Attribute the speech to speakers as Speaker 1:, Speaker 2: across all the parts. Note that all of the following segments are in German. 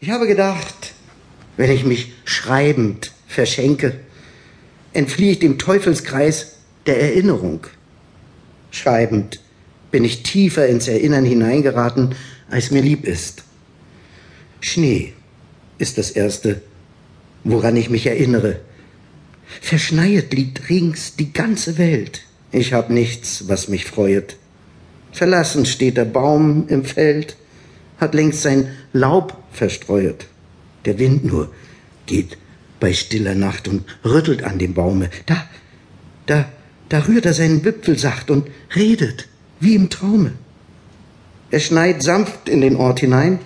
Speaker 1: Ich habe gedacht, wenn ich mich schreibend verschenke, entfliehe ich dem Teufelskreis der Erinnerung. Schreibend bin ich tiefer ins Erinnern hineingeraten, als mir lieb ist. Schnee ist das Erste, woran ich mich erinnere. Verschneit liegt rings die ganze Welt. Ich hab nichts, was mich freuet. Verlassen steht der Baum im Feld, hat längst sein Laub verstreuet. Der Wind nur geht bei stiller Nacht und rüttelt an dem Baume. Da, da, da rührt er seinen Wipfel sacht und redet, wie im Traume. Er schneit sanft in den Ort hinein,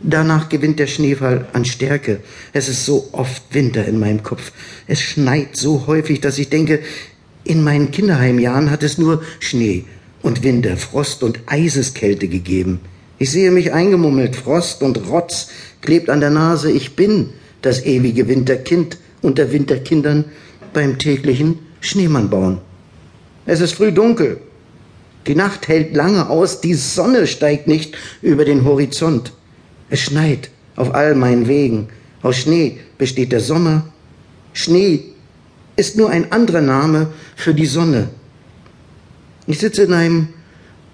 Speaker 1: danach gewinnt der Schneefall an Stärke. Es ist so oft Winter in meinem Kopf. Es schneit so häufig, dass ich denke, in meinen Kinderheimjahren hat es nur Schnee und Winter, Frost und Eiseskälte gegeben. Ich sehe mich eingemummelt, Frost und Rotz klebt an der Nase. Ich bin das ewige Winterkind unter Winterkindern beim täglichen Schneemann bauen. Es ist früh dunkel. Die Nacht hält lange aus, die Sonne steigt nicht über den Horizont. Es schneit auf all meinen Wegen. Aus Schnee besteht der Sommer. Schnee ist nur ein anderer Name für die Sonne. Ich sitze in einem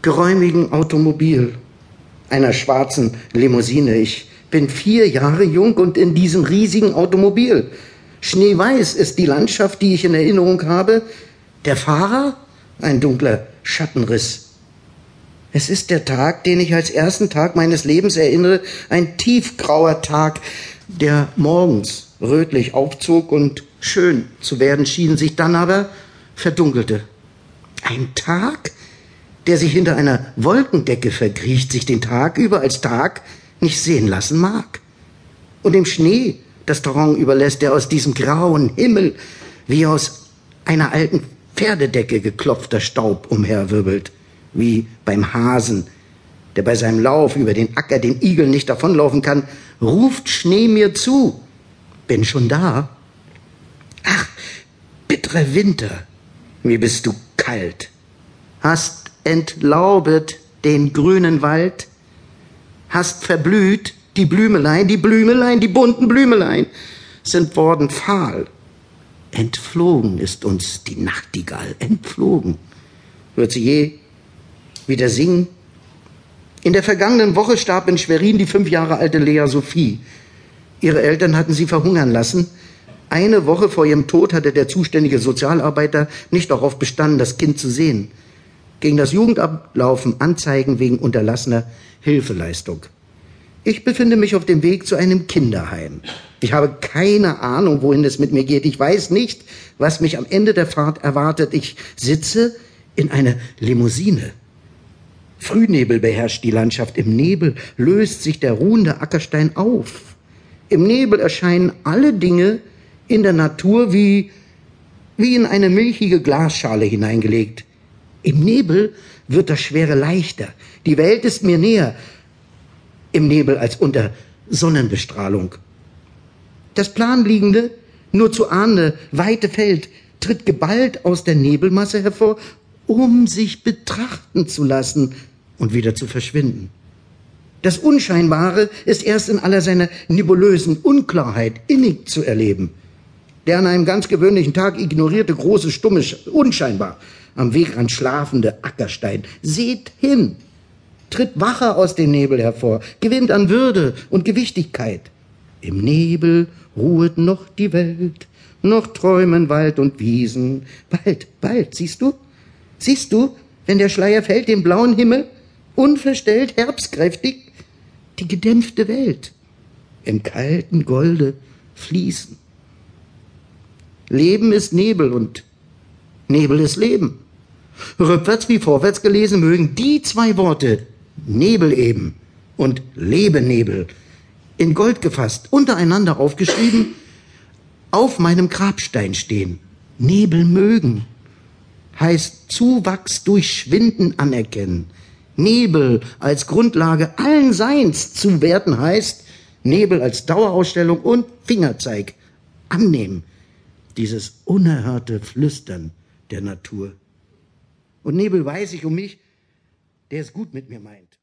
Speaker 1: geräumigen Automobil, einer schwarzen Limousine. Ich bin vier Jahre jung und in diesem riesigen Automobil. Schneeweiß ist die Landschaft, die ich in Erinnerung habe. Der Fahrer? Ein dunkler Schattenriss. Es ist der Tag, den ich als ersten Tag meines Lebens erinnere, ein tiefgrauer Tag, der morgens rötlich aufzog und schön zu werden schien, sich dann aber verdunkelte. Ein Tag, der sich hinter einer Wolkendecke verkriecht, sich den Tag über als Tag nicht sehen lassen mag. Und dem Schnee das Torrent überlässt, der aus diesem grauen Himmel wie aus einer alten Pferdedecke geklopfter Staub umherwirbelt, wie beim Hasen, der bei seinem Lauf über den Acker den Igel nicht davonlaufen kann, ruft Schnee mir zu. Bin schon da. Ach, bitterer Winter, wie bist du kalt. Hast entlaubet den grünen Wald, hast verblüht die Blümelein, die Blümelein, die bunten Blümelein sind worden fahl. Entflogen ist uns die Nachtigall, entflogen. Wird sie je wieder singen? In der vergangenen Woche starb in Schwerin die fünf Jahre alte Lea Sophie. Ihre Eltern hatten sie verhungern lassen. Eine Woche vor ihrem Tod hatte der zuständige Sozialarbeiter nicht darauf bestanden, das Kind zu sehen. Gegen das Jugendamt laufen Anzeigen wegen unterlassener Hilfeleistung. Ich befinde mich auf dem Weg zu einem Kinderheim. Ich habe keine Ahnung, wohin es mit mir geht. Ich weiß nicht, was mich am Ende der Fahrt erwartet. Ich sitze in einer Limousine. Frühnebel beherrscht die Landschaft. Im Nebel löst sich der ruhende Ackerstein auf. Im Nebel erscheinen alle Dinge in der Natur wie, wie in eine milchige Glasschale hineingelegt. Im Nebel wird das Schwere leichter. Die Welt ist mir näher im Nebel als unter Sonnenbestrahlung. Das planliegende, nur zu ahnende, weite Feld tritt geballt aus der Nebelmasse hervor, um sich betrachten zu lassen und wieder zu verschwinden. Das Unscheinbare ist erst in aller seiner nebulösen Unklarheit innig zu erleben. Der an einem ganz gewöhnlichen Tag ignorierte große, stumme, unscheinbar am Wegrand schlafende Ackerstein. Seht hin, tritt wacher aus dem Nebel hervor, gewinnt an Würde und Gewichtigkeit. Im Nebel ruhet noch die Welt, noch träumen Wald und Wiesen. Bald, bald, siehst du? Siehst du, wenn der Schleier fällt, den blauen Himmel, unverstellt, herbstkräftig, die gedämpfte Welt im kalten Golde fließen. Leben ist Nebel und Nebel ist Leben. Rückwärts wie vorwärts gelesen mögen die zwei Worte Nebel eben und Lebenebel in Gold gefasst, untereinander aufgeschrieben, auf meinem Grabstein stehen. Nebel mögen heißt Zuwachs durch Schwinden anerkennen. Nebel als Grundlage allen Seins zu werten heißt, Nebel als Dauerausstellung und Fingerzeig annehmen. Dieses unerhörte Flüstern der Natur. Und Nebel weiß ich um mich, der es gut mit mir meint.